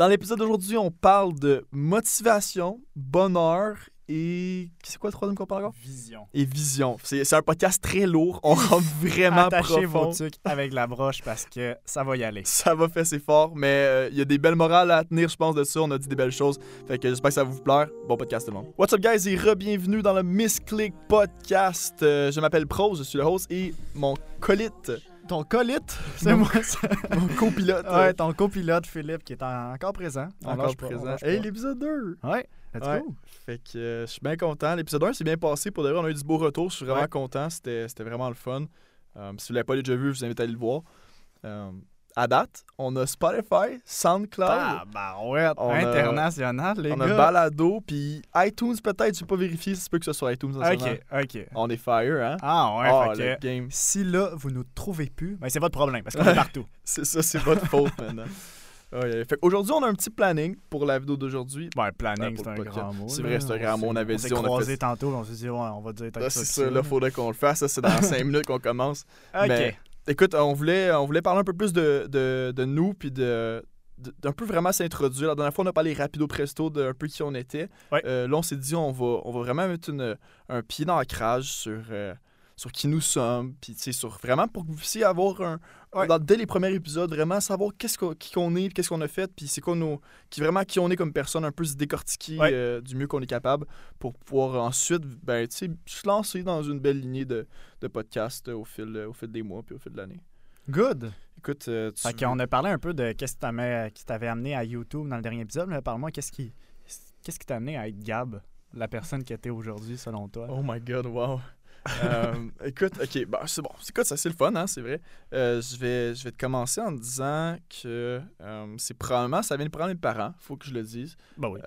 Dans l'épisode d'aujourd'hui, on parle de motivation, bonheur et. C'est quoi le troisième qu'on parle encore? Vision. Et vision. C'est un podcast très lourd. On rentre vraiment Attachez profond. vos trucs avec la broche parce que ça va y aller. Ça va faire c'est fort, mais euh, il y a des belles morales à tenir, je pense, de ça. On a dit des belles choses. Fait que j'espère que ça va vous plaire. Bon podcast, tout le monde. What's up, guys, et re-bienvenue dans le Miss Click Podcast. Euh, je m'appelle Prose, je suis le host, et mon colite, Ton colite, c'est moi ça. mon copilote, Ouais, ton copilote Philippe qui est en- encore présent. On encore pas, présent. lâche Hey, l'épisode 2. Ouais, let's Ouais. go. Fait que euh, je suis bien content. L'épisode 1 s'est bien passé. Pour de vrai, on a eu du beau retour. Je suis vraiment Ouais. content. C'était vraiment le fun. Euh, si vous l'avez pas déjà vu, je vous invite à aller le voir. Euh, à date, on a Spotify, SoundCloud, Ah, bah ouais, On a- international, les on gars. a Balado, puis iTunes peut-être. Je pas vérifié. Ça se peut que ce soit iTunes en. Ok, ok. On est fire, hein? Ah ouais, fait que game. si là, vous nous trouvez plus, ben c'est votre problème parce qu'on est partout. C'est ça, c'est votre faute maintenant. Ouais, fait aujourd'hui, on a un petit planning pour la vidéo d'aujourd'hui. Ouais, planning, Ouais, c'est un grand mot. C'est vrai, c'est un grand mot. On avait s'est dit, on a croisé fait- tantôt, on s'est dit, ouais, on va dire Ah, c'est ça. ça, là, faudrait qu'on le fasse. Ça, c'est dans 5 minutes qu'on commence. Ok. Mais- Écoute, on voulait, on voulait parler un peu plus de, de, de nous, puis de, d'un peu vraiment s'introduire. La dernière fois, on a parlé rapido presto d'un peu qui on était. Ouais. Euh, là, on s'est dit, on va, on va vraiment mettre une- un pied d'ancrage sur, euh, sur qui nous sommes, puis tu sais, sur vraiment pour que vous puissiez avoir un. Ouais. dans- dès les premiers épisodes, vraiment savoir qu'est-ce qu'on, qui qu'on est, qu'est-ce qu'on a fait, puis c'est quoi nos. Qui, vraiment qui on est comme personne, un peu se décortiquer Ouais. euh, du mieux qu'on est capable pour pouvoir ensuite, ben, tu sais, se lancer dans une belle lignée de, de podcasts euh, au, fil, au fil des mois, puis au fil de l'année. Good. Écoute, euh, tu Fait qu'on a parlé un peu de qu'est-ce qui t'avait amené à YouTube dans le dernier épisode, mais parle-moi, qu'est-ce qui qu'est-ce qui t'a amené à être Gab, la personne qui était aujourd'hui selon toi? Oh my god, wow. Euh, écoute, ok, bah, c'est bon. Écoute, ça c'est le fun, hein, c'est vrai. Euh, je vais, je vais te commencer en disant que euh, c'est probablement, ça vient de prendre mes parents, faut que je le dise. Bah oui.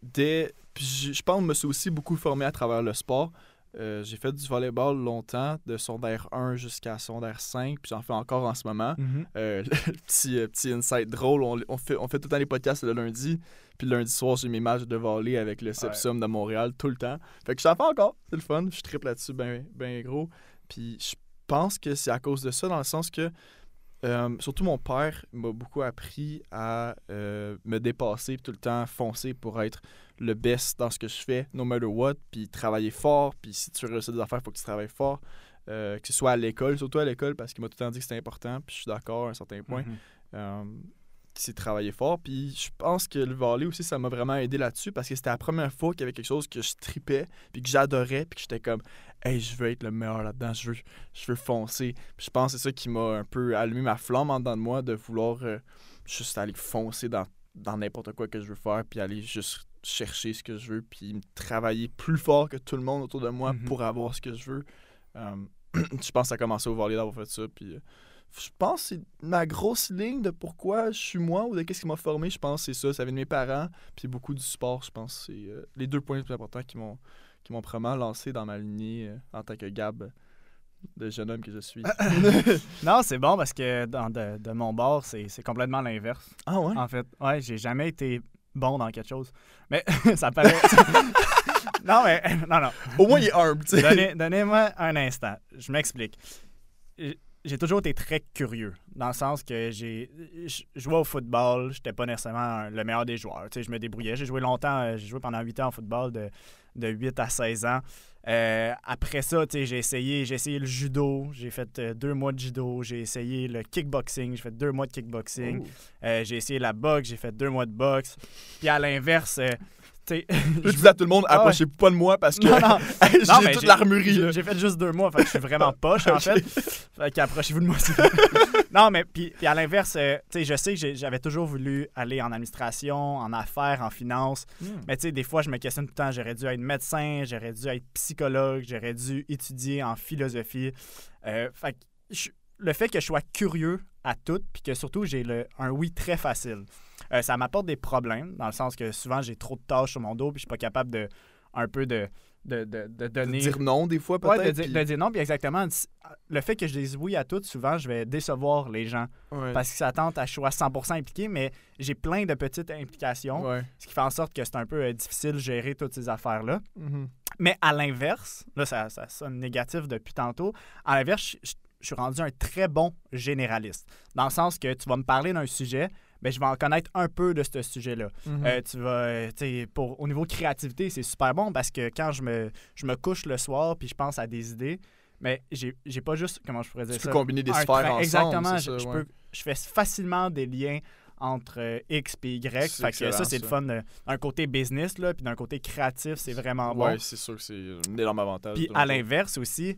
Dès, puis je, je pense que je me suis aussi beaucoup formé à travers le sport. J'ai fait du volleyball longtemps, de secondaire 1 jusqu'à secondaire 5, puis j'en fais encore en ce moment. Le petit, petit insight drôle, on, on fait, on fait tout le temps les podcasts le lundi. Puis lundi soir, j'ai mes matchs de volley avec le Sepsum de Montréal tout le temps. Fait que j'en fais encore, c'est le fun. Je triple là-dessus ben, ben gros. Puis je pense que c'est à cause de ça, dans le sens que, euh, surtout mon père m'a beaucoup appris à euh, me dépasser, tout le temps foncer pour être le best dans ce que je fais, no matter what, puis travailler fort. Puis si tu veux réussir des affaires, il faut que tu travailles fort. Euh, que ce soit à l'école, surtout à l'école, parce qu'il m'a tout le temps dit que c'était important, puis je suis d'accord à un certain point. Mhm. Euh, c'est travailler fort. Puis je pense que le volley aussi, ça m'a vraiment aidé là-dessus parce que c'était la première fois qu'il y avait quelque chose que je tripais, puis que j'adorais, puis que j'étais comme, hey, je veux être le meilleur là-dedans, je veux, je veux foncer. Puis je pense que c'est ça qui m'a un peu allumé ma flamme en dedans de moi de vouloir euh, juste aller foncer dans, dans n'importe quoi que je veux faire, puis aller juste chercher ce que je veux, puis travailler plus fort que tout le monde autour de moi Mhm. pour avoir ce que je veux. Euh, je pense que ça a commencé au volley d'avoir fait ça, puis euh, je pense que c'est ma grosse ligne de pourquoi je suis moi ou de qu'est-ce qui m'a formé, je pense que c'est ça. Ça vient de mes parents, puis beaucoup du sport, je pense. C'est euh, les deux points les plus importants qui m'ont qui m'ont vraiment lancé dans ma lignée euh, en tant que Gab de jeune homme que je suis. Non, c'est bon parce que dans, de, de mon bord, c'est c'est complètement l'inverse. ah ouais? En fait, ouais, j'ai jamais été bon dans quelque chose. Mais ça paraît. non, mais non, non. Au moins, il est humble, tu sais. Donnez- Donnez-moi un instant. Je m'explique. J'ai- toujours été très curieux, dans le sens que j'ai je jouais au football, j'étais pas nécessairement le meilleur des joueurs. Tu sais, je me débrouillais. J'ai joué longtemps, euh, j'ai joué pendant 8 ans au football, de, de 8 à 16 ans. Euh, après ça, tu sais, j'ai essayé, j'ai essayé le judo, j'ai fait euh, deux mois de judo, j'ai essayé le kickboxing, j'ai fait deux mois de kickboxing. Oh. Euh, j'ai essayé la boxe, j'ai fait deux mois de boxe. Puis à l'inverse, Je dis à tout le monde, Ah ouais. approchez pas de moi parce que j'ai toute l'armurerie. j'ai- fait juste deux mois, fait que je suis vraiment poche, en fait. Fait qu'approchez-vous de moi aussi. non, mais puis, puis à l'inverse, euh, tu sais, je sais que j'avais toujours voulu aller en administration, en affaires, en finance. Hmm. Mais tu sais, des fois, je me questionne tout le temps. J'aurais dû être médecin, j'aurais dû être psychologue, j'aurais dû étudier en philosophie. Euh, fait que je- le fait que je sois curieux à tout, puis que surtout j'ai un oui très facile, euh, ça m'apporte des problèmes, dans le sens que souvent j'ai trop de tâches sur mon dos, puis je suis pas capable de un peu de, de, de, de De donner. dire non des fois Ouais, peut-être. de, dire- puis- de dire non, puis exactement. Le fait que je dise oui à tout, souvent, je vais décevoir les gens Ouais. parce qu'ils s'attendent à que je sois 100% impliqué, mais j'ai plein de petites implications, Ouais. ce qui fait en sorte que c'est un peu euh, difficile de gérer toutes ces affaires-là. Mhm. Mais à l'inverse, là, ça, ça sonne négatif depuis tantôt. À l'inverse, je, je- je suis rendu un très bon généraliste. Dans le sens que tu vas me parler d'un sujet, ben, je vais en connaître un peu de ce sujet-là. Mhm. Euh, tu vas, euh, tu pour, au niveau créativité, c'est super bon parce que quand je me, je me couche le soir puis je pense à des idées, mais j'ai pas juste, comment je pourrais dire tu ça? peux combiner des sphères ensemble. Exactement. Je, ça, je ouais. peux, je fais facilement des liens entre euh, X et Y. Fait que ça, c'est le fun. euh, D'un côté business, là, puis d'un côté créatif, c'est vraiment bon. Ouais, c'est sûr que c'est un énorme avantage. Puis à l'inverse aussi,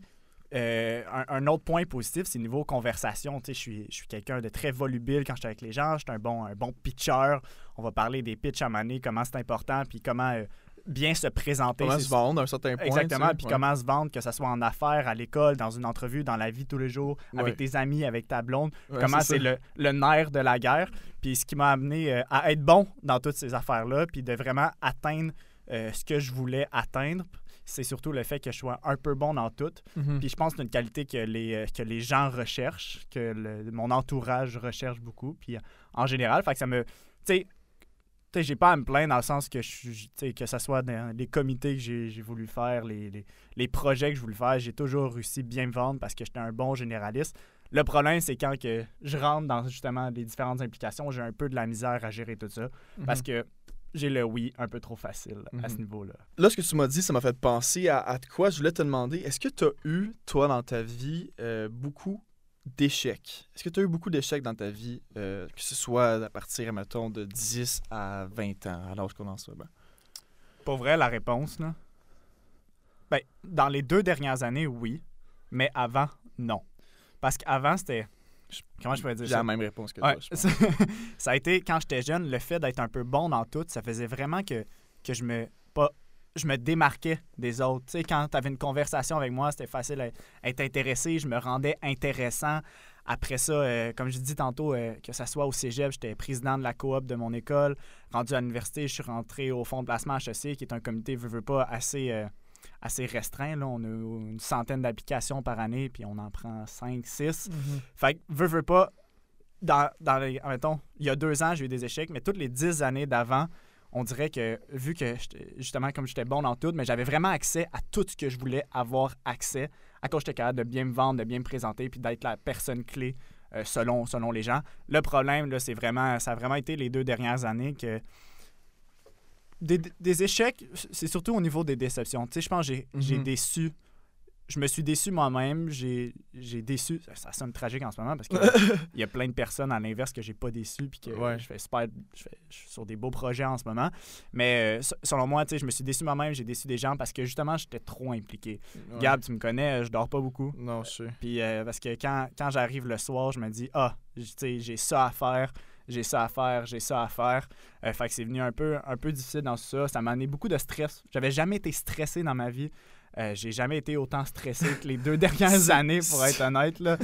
euh, un, un autre point positif, c'est niveau conversation. Tu sais, je suis, je suis quelqu'un de très volubile quand je suis avec les gens. Je suis un bon, un bon pitcher. On va parler des pitchs à maner, comment c'est important, puis comment euh, bien se présenter. Comment se vendre à un certain point. Exactement, tu sais, puis ouais. comment se vendre, que ce soit en affaires, à l'école, dans une entrevue, dans la vie tous les jours, avec tes amis, avec ta blonde. Ouais, comment c'est le, le nerf de la guerre. Puis ce qui m'a amené euh, à être bon dans toutes ces affaires-là, puis de vraiment atteindre ce que je voulais atteindre. C'est surtout le fait que je sois un peu bon dans tout. Mhm. Puis je pense que c'est une qualité que les, euh, que les gens recherchent, que le- mon entourage recherche beaucoup. Puis euh, en général, fait que ça me. Tu sais, sais, j'ai pas à me plaindre dans le sens que je que ce soit dans les comités que j'ai voulu faire, les, les, les projets que je voulais faire, j'ai toujours réussi bien me vendre parce que j'étais un bon généraliste. Le problème, c'est quand que je rentre dans justement les différentes implications, j'ai un peu de la misère à gérer tout ça parce Mhm. que j'ai le oui un peu trop facile à ce Mhm. niveau-là. Là, ce que tu m'as dit, ça m'a fait penser à, à de quoi je voulais te demander. Est-ce que tu as eu, toi, dans ta vie, euh, beaucoup d'échecs? Est-ce que tu as eu beaucoup d'échecs dans ta vie, euh, que ce soit à partir, mettons, de 10 à 20 ans, à l'âge qu'on en soit? Ben? Pour vrai, la réponse, là? Ben, dans les deux dernières années, oui. Mais avant, non. Parce qu'avant, c'était. Comment je pourrais dire J'ai ça? la même réponse que Ouais, toi. ça, a été, quand j'étais jeune, le fait d'être un peu bon dans tout, ça faisait vraiment que, que je me pas je me démarquais des autres. Tu sais, quand tu avais une conversation avec moi, c'était facile à être intéressé, je me rendais intéressant. Après ça, euh, comme je dis tantôt, euh, que ça soit au cégep, j'étais président de la coop de mon école. Rendu à l'université, je suis rentré au fonds de placement HEC, qui est un comité, veux, veux pas, assez, euh, assez restreint. Là. On a une centaine d'applications par année, puis on en prend 5, 6. Mhm. Fait que, veux, veux pas, dans, dans les, mettons, il y a deux ans, j'ai eu des échecs, mais toutes les dix années d'avant, on dirait que, vu que, justement, comme j'étais bon dans tout, mais j'avais vraiment accès à tout ce que je voulais avoir accès, à cause j'étais capable de bien me vendre, de bien me présenter, puis d'être la personne clé euh, selon, selon les gens. Le problème, là, c'est vraiment, ça a vraiment été les deux dernières années que des, des échecs, c'est surtout au niveau des déceptions. Tu sais, je pense que j'ai Mhm. déçu. Je me suis déçu moi-même. J'ai déçu. Ça, ça sonne tragique en ce moment parce qu'il y a plein de personnes à l'inverse que j'ai pas déçu puis que Ouais. je fais super. Je, fais- je suis sur des beaux projets en ce moment. Mais euh, se- selon moi, tu sais, je me suis déçu moi-même. J'ai déçu des gens parce que justement, j'étais trop impliqué. Ouais. Gab, tu me connais, je dors pas beaucoup. Non, je sais. Puis euh, parce que quand, quand j'arrive le soir, je me dis ah, j- tu sais, j'ai ça à faire, j'ai ça à faire, j'ai ça à faire. Euh, fait que c'est venu un peu, un peu difficile dans ça. Ça m'a amené beaucoup de stress. J'avais jamais été stressé dans ma vie. Euh, j'ai jamais été autant stressé que les deux dernières années, pour être honnête. Là.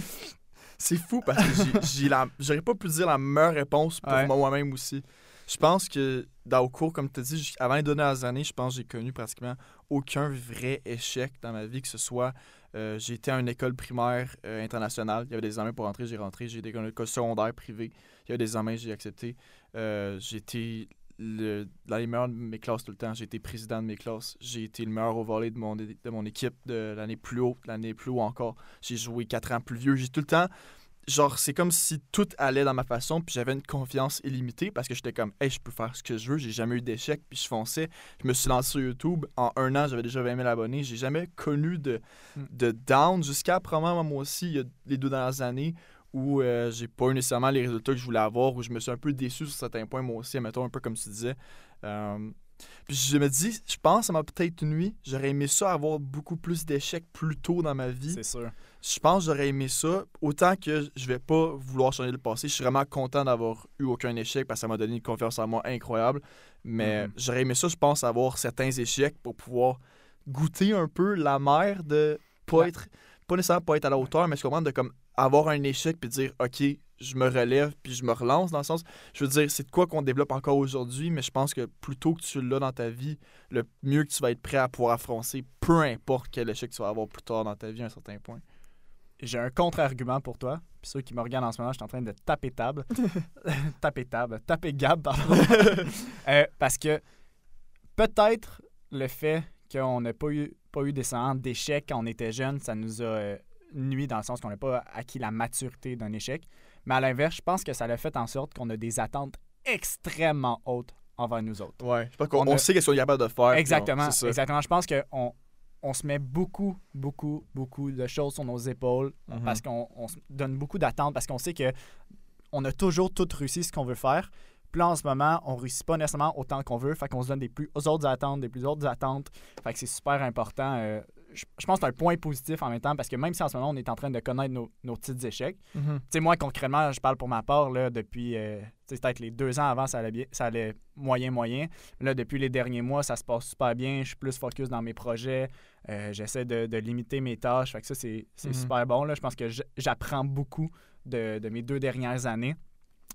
C'est fou parce que j'ai- j'ai la- j'aurais pas pu dire la meilleure réponse pour Ouais. moi-même aussi. Je pense que dans le cours, comme tu as dit, avant les dernières années, je pense que j'ai connu pratiquement aucun vrai échec dans ma vie, que ce soit euh, j'ai été à une école primaire euh, internationale, il y avait des examens pour rentrer, j'ai rentré, j'ai été à une école secondaire privée, il y avait des examens, j'ai accepté. Euh, j'ai été le, dans de mes classes tout le temps, j'ai été président de mes classes, j'ai été le meilleur au de mon, de mon équipe de l'année plus haute, l'année plus haut encore. J'ai joué quatre ans plus vieux, j'ai tout le temps genre, c'est comme si tout allait dans ma façon, puis j'avais une confiance illimitée parce que j'étais comme, hey, je peux faire ce que je veux, j'ai jamais eu d'échec, puis je fonçais. Je me suis lancé sur YouTube. En un an, j'avais déjà 20 000 abonnés. J'ai jamais connu de, Mm. de down jusqu'à probablement moi aussi, il y a les deux dernières années où euh, j'ai pas eu nécessairement les résultats que je voulais avoir, où je me suis un peu déçu sur certains points, moi aussi, mettons, un peu comme tu disais. Euh, puis je me dis, je pense, ça m'a peut-être nuit. J'aurais aimé ça avoir beaucoup plus d'échecs plus tôt dans ma vie C'est sûr. Je pense que j'aurais aimé ça. Autant que je vais pas vouloir changer le passé, je suis vraiment content d'avoir eu aucun échec parce que ça m'a donné une confiance en moi incroyable. Mais Mhm. j'aurais aimé ça, je pense, avoir certains échecs pour pouvoir goûter un peu la mer de pas Ouais. être, pas nécessairement pas être à la hauteur, mais je comprends de comme avoir un échec puis dire, OK, je me relève puis je me relance dans le sens, je veux dire, c'est de quoi qu'on développe encore aujourd'hui, mais je pense que plutôt que tu l'as dans ta vie, le mieux que tu vas être prêt à pouvoir affronter, peu importe quel échec tu vas avoir plus tard dans ta vie à un certain point. J'ai un contre-argument pour toi. Puis ceux qui me regardent en ce moment, je suis en train de taper table. taper table. Taper Gab, pardon. Euh, parce que peut-être le fait qu'on n'a pas eu, pas eu d'échecs quand on était jeune, ça nous a euh, nuit dans le sens qu'on n'a pas acquis la maturité d'un échec. Mais à l'inverse, je pense que ça a fait en sorte qu'on a des attentes extrêmement hautes envers nous autres. Ouais, je pense qu'on On a- sait qu'est-ce qu'on est capable de faire. Exactement, on- c'est ça. exactement. Je pense qu'on on se met beaucoup, beaucoup, beaucoup de choses sur nos épaules Mhm. parce qu'on on se donne beaucoup d'attentes, parce qu'on sait que on a toujours tout réussi ce qu'on veut faire. Puis là, en ce moment, on réussit pas nécessairement autant qu'on veut. Fait qu'on se donne des plus autres attentes, des plus autres attentes. Fait que c'est super important. euh, je, je pense que c'est un point positif en même temps parce que même si en ce moment, on est en train de connaître nos, nos petits échecs, Mhm. tu sais, moi, concrètement, je parle pour ma part, là, depuis, euh, peut-être les deux ans avant, ça allait, bien, ça allait moyen, moyen. Là, depuis les derniers mois, ça se passe super bien. Je suis plus focus dans mes projets. Euh, J'essaie de, de limiter mes tâches. Fait que ça, c'est Mhm. super bon. Là. Je pense que j'apprends beaucoup de, de mes deux dernières années.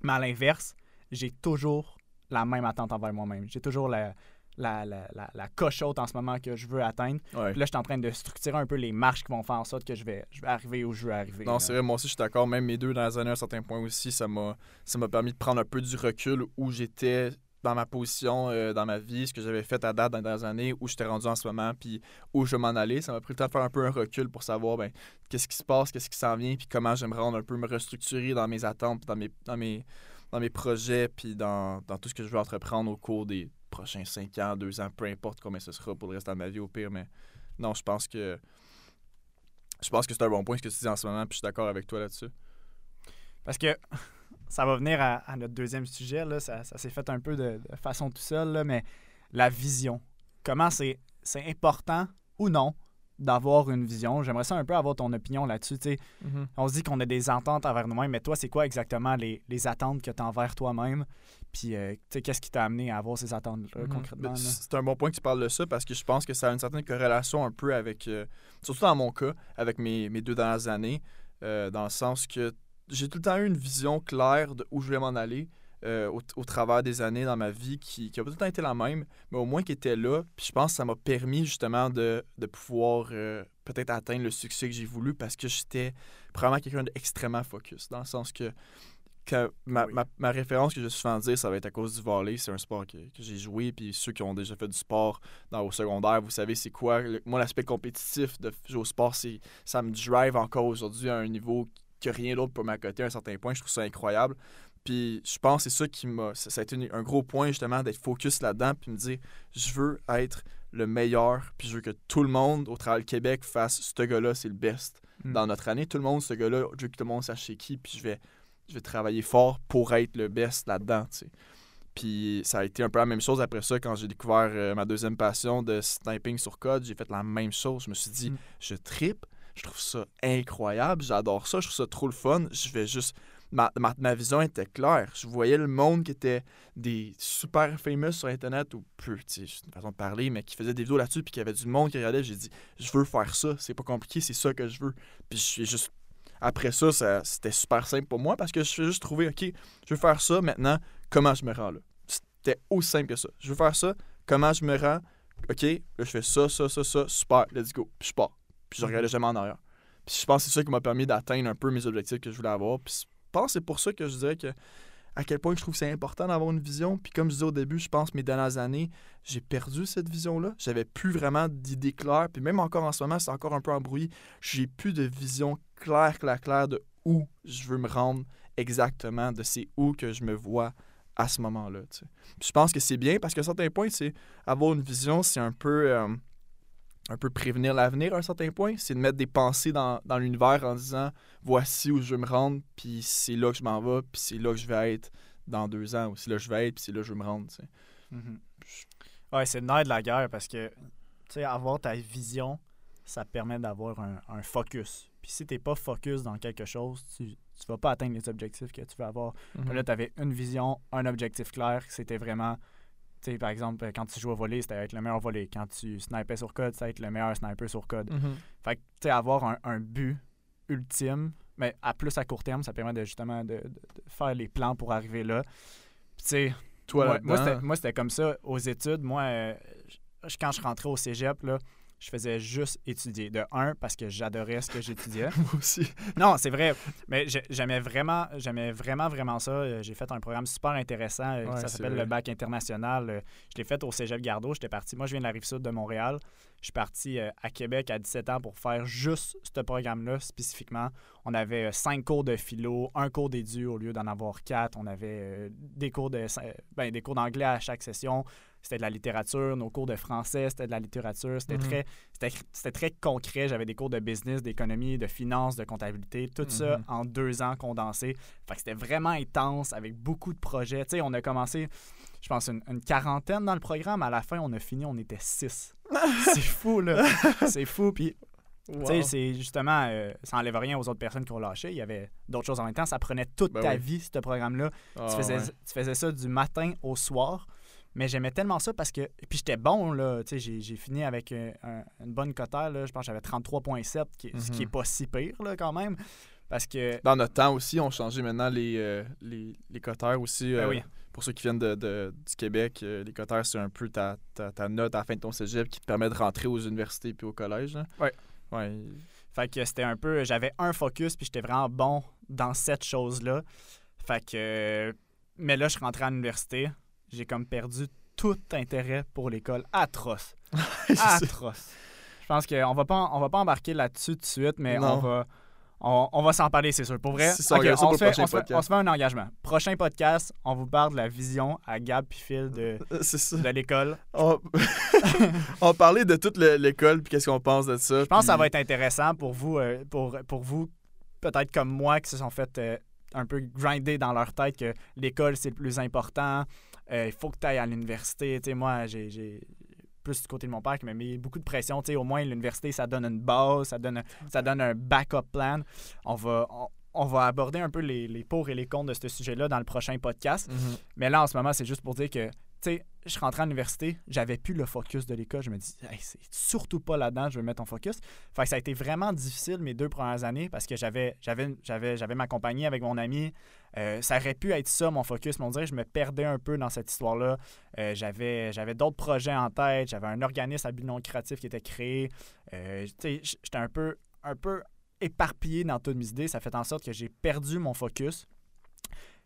Mais à l'inverse, j'ai toujours la même attente envers moi-même. J'ai toujours la, la, la, la, la coche haute en ce moment que je veux atteindre. Ouais. Puis là, je suis en train de structurer un peu les marches qui vont faire en sorte que je vais, je vais arriver où je veux arriver. Non, c'est vrai, moi aussi, je suis d'accord. Même mes deux dernières années, à un certain point aussi, ça m'a permis de prendre un peu du recul où j'étais dans ma position euh, dans ma vie, ce que j'avais fait à date dans les dernières années, où j'étais rendu en ce moment, puis où je m'en aller. Ça m'a pris le temps de faire un peu un recul pour savoir ben, qu'est-ce qui se passe, qu'est-ce qui s'en vient, puis comment me rendre un peu, me restructurer dans mes attentes, dans mes, dans mes, dans mes projets, puis dans, dans tout ce que je veux entreprendre au cours des prochains cinq ans, deux ans, peu importe combien ce sera pour le reste de ma vie au pire. Mais non, je pense que je pense que c'est un bon point ce que tu dis en ce moment, puis je suis d'accord avec toi là-dessus. Parce que ça va venir à, à notre deuxième sujet, là, ça, ça s'est fait un peu de, de façon tout seul, là, mais la vision. Comment c'est c'est important ou non d'avoir une vision? J'aimerais ça un peu avoir ton opinion là-dessus. sais. On se dit qu'on a des attentes envers nous-mêmes, mais toi, c'est quoi exactement les, les attentes que tu as envers toi-même? Puis, euh, qu'est-ce qui t'a amené à avoir ces attentes-là, Mhm. concrètement? C'est un bon point que tu parles de ça parce que je pense que ça a une certaine corrélation un peu avec, euh, surtout dans mon cas, avec mes, mes deux dernières années, euh, dans le sens que j'ai tout le temps eu une vision claire de où je voulais m'en aller au, au travers des années dans ma vie qui, qui a pas tout le temps été la même, mais au moins qui était là. Puis je pense que ça m'a permis justement de, de pouvoir peut-être atteindre le succès que j'ai voulu parce que j'étais probablement quelqu'un d'extrêmement focus, dans le sens que que ma, Oui. ma, ma référence que je suis souvent dire, ça va être à cause du volley. C'est un sport que, que j'ai joué. Puis ceux qui ont déjà fait du sport dans, au secondaire, vous savez c'est quoi. Le- moi, l'aspect compétitif de jouer au sport, c'est ça me drive encore aujourd'hui à un niveau que rien d'autre peut m'accoter à un certain point. Je trouve ça incroyable. Puis je pense que c'est ça qui m'a. Ça, ça a été une- un gros point justement d'être focus là-dedans. Puis me dire, je veux être le meilleur. Puis je veux que tout le monde au travers du Québec fasse ce gars-là, c'est le best Mm. dans notre année. Tout le monde, ce gars-là, je veux que tout le monde sache c'est qui. Puis je vais, je vais travailler fort pour être le best là-dedans. tu sais. Puis ça a été un peu la même chose après ça quand j'ai découvert euh, ma deuxième passion de sniping sur code. J'ai fait la même chose. Je me suis dit, Mm. je tripe. Je trouve ça incroyable. J'adore ça. Je trouve ça trop le fun. Je vais juste. Ma, ma, ma vision était claire. Je voyais le monde qui était des super famous sur Internet ou peu, tu sais, une façon de parler, mais qui faisait des vidéos là-dessus puis qu'il y avait du monde qui regardait. J'ai dit, je veux faire ça. C'est pas compliqué. C'est ça que je veux. Puis je suis juste. Après ça, c'était super simple pour moi parce que je fais juste trouver, OK, je veux faire ça maintenant. Comment je me rends là? C'était aussi simple que ça. Je veux faire ça. Comment je me rends? OK, là, je fais ça, ça, ça, ça. Super, let's go. Puis je pars. Puis je regardais jamais en arrière. Puis je pense que c'est ça qui m'a permis d'atteindre un peu mes objectifs que je voulais avoir. Puis je pense que c'est pour ça que je dirais que à quel point je trouve que c'est important d'avoir une vision. Puis comme je disais au début, je pense que mes dernières années, j'ai perdu cette vision-là. J'avais plus vraiment d'idées claires. Puis même encore en ce moment, c'est encore un peu embrouillé. J'ai plus de vision claire, claire, claire de où je veux me rendre exactement, de c'est où que je me vois à ce moment-là. je pense que c'est bien parce qu'à un certain point, c'est avoir une vision, c'est un peu, euh, un peu prévenir l'avenir à un certain point. C'est de mettre des pensées dans, dans l'univers en disant voici où je veux me rendre, puis c'est là que je m'en vais, puis c'est là que je vais être dans deux ans, ou c'est là que je vais être, puis c'est là que je veux me rendre. tu. Mhm. Ouais, c'est le nerf de la guerre parce que, avoir ta vision, ça permet d'avoir un focus. Puis si t'es pas focus dans quelque chose, tu, tu vas pas atteindre les objectifs que tu veux avoir. Puis Là, tu avais une vision, un objectif clair. C'était vraiment, tu sais, par exemple, quand tu joues au volley, c'était être le meilleur volley. Quand tu snipais sur code, c'était être le meilleur sniper sur code. Mhm. Fait que, tu sais, avoir un, un but ultime, mais à plus à court terme, ça permet de justement de, de- de faire les plans pour arriver là. Puis, tu sais, Toi, moi, moi, c'était- comme ça aux études. Moi, euh, quand je rentrais au cégep, là, je faisais juste étudier. De un, parce que j'adorais ce que j'étudiais. Moi aussi. Non, c'est vrai. Mais j'ai- j'aimais vraiment, j'aimais vraiment, vraiment ça. Euh, J'ai fait un programme super intéressant. euh, Ouais, ça c'est s'appelle le Bac international. Euh, Je l'ai fait au Cégep Gardeau. J'étais parti. Moi, je viens de la rive sud de Montréal. Je suis parti euh, à Québec à 17 ans pour faire juste ce programme-là spécifiquement. On avait euh, cinq cours de philo, un cours d'édu au lieu d'en avoir quatre. On avait euh, des cours de ben, des cours d'anglais à chaque session. C'était de la littérature. Nos cours de français, c'était de la littérature. C'était Mhm. très très concret. J'avais des cours de business, d'économie, de finance, de comptabilité. Tout ça Mhm. en deux ans condensé. Fait que c'était vraiment intense avec beaucoup de projets. Tu sais, on a commencé, je pense, une, une quarantaine dans le programme. À la fin, on a fini, on était six. c'est fou, là. C'est fou. Puis, tu sais, Wow. c'est justement, euh, ça enlève rien aux autres personnes qui ont lâché. Il y avait d'autres choses en même temps. Ça prenait toute Ben ta oui. vie, ce programme-là. Ah, tu, faisais, ouais. tu faisais ça du matin au soir. Mais j'aimais tellement ça parce que. Puis j'étais bon, là. Tu sais, j'ai, fini avec euh, un- une bonne cotère, là. Je pense que j'avais 33,7, qui, est- ce qui Mhm. est pas si pire, là, quand même. Parce que. Dans notre temps aussi, on changeait maintenant les, euh, les, les cotères aussi. Ben euh, oui. Pour ceux qui viennent de, de- du Québec, euh, les cotères, c'est un peu ta, ta, ta note à la fin de ton cégep qui te permet de rentrer aux universités puis au collège. là. Ouais. Ouais. Fait que c'était un peu. J'avais un focus, puis j'étais vraiment bon dans cette chose-là. Fait que. Mais là, je suis rentré à l'université. J'ai comme perdu tout intérêt pour l'école. Atroce. Atroce. Je pense qu'on va pas, on va pas embarquer là-dessus tout de suite, mais on va. On, on va s'en parler, c'est sûr. Pour vrai, on pour se fait, prochain on, se fait, podcast. on se fait un engagement. Prochain podcast, on vous parle de la vision à Gab puis Phil de, C'est ça. de l'école. On... on parlait de toute le- l'école puis qu'est-ce qu'on pense de ça. Je pense que ça va être intéressant pour vous, euh, pour, pour vous peut-être comme moi, qui se sont fait euh, un peu grinder dans leur tête que l'école, c'est le plus important. Euh, Il faut que tu ailles à l'université. Moi, j'ai plus du côté de mon père qui m'a mis beaucoup de pression. Au moins, l'université, ça donne une base, ça donne, ça donne un backup plan. On va, on, on va aborder un peu les, les pour et les contre de ce sujet-là dans le prochain podcast. Mhm. Mais là, en ce moment, c'est juste pour dire que, je suis rentré à l'université, j'avais plus le focus de l'école. Je me dis, c'est surtout pas là-dedans, je veux mettre ton focus. Fait que ça a été vraiment difficile mes deux premières années parce que j'avais, ma compagnie avec mon ami. Euh, ça aurait pu être ça, mon focus. Mais on dirait que je me perdais un peu dans cette histoire-là. Euh, j'avais, d'autres projets en tête. J'avais un organisme à but non lucratif qui était créé. Euh, j'étais un peu, un peu éparpillé dans toutes mes idées. Ça fait en sorte que j'ai perdu mon focus.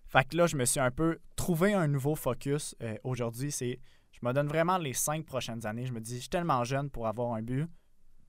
Fait que là, je me suis un peu trouvé un nouveau focus euh, aujourd'hui. C'est je me donne vraiment les cinq prochaines années. Je me dis, je suis tellement jeune pour avoir un but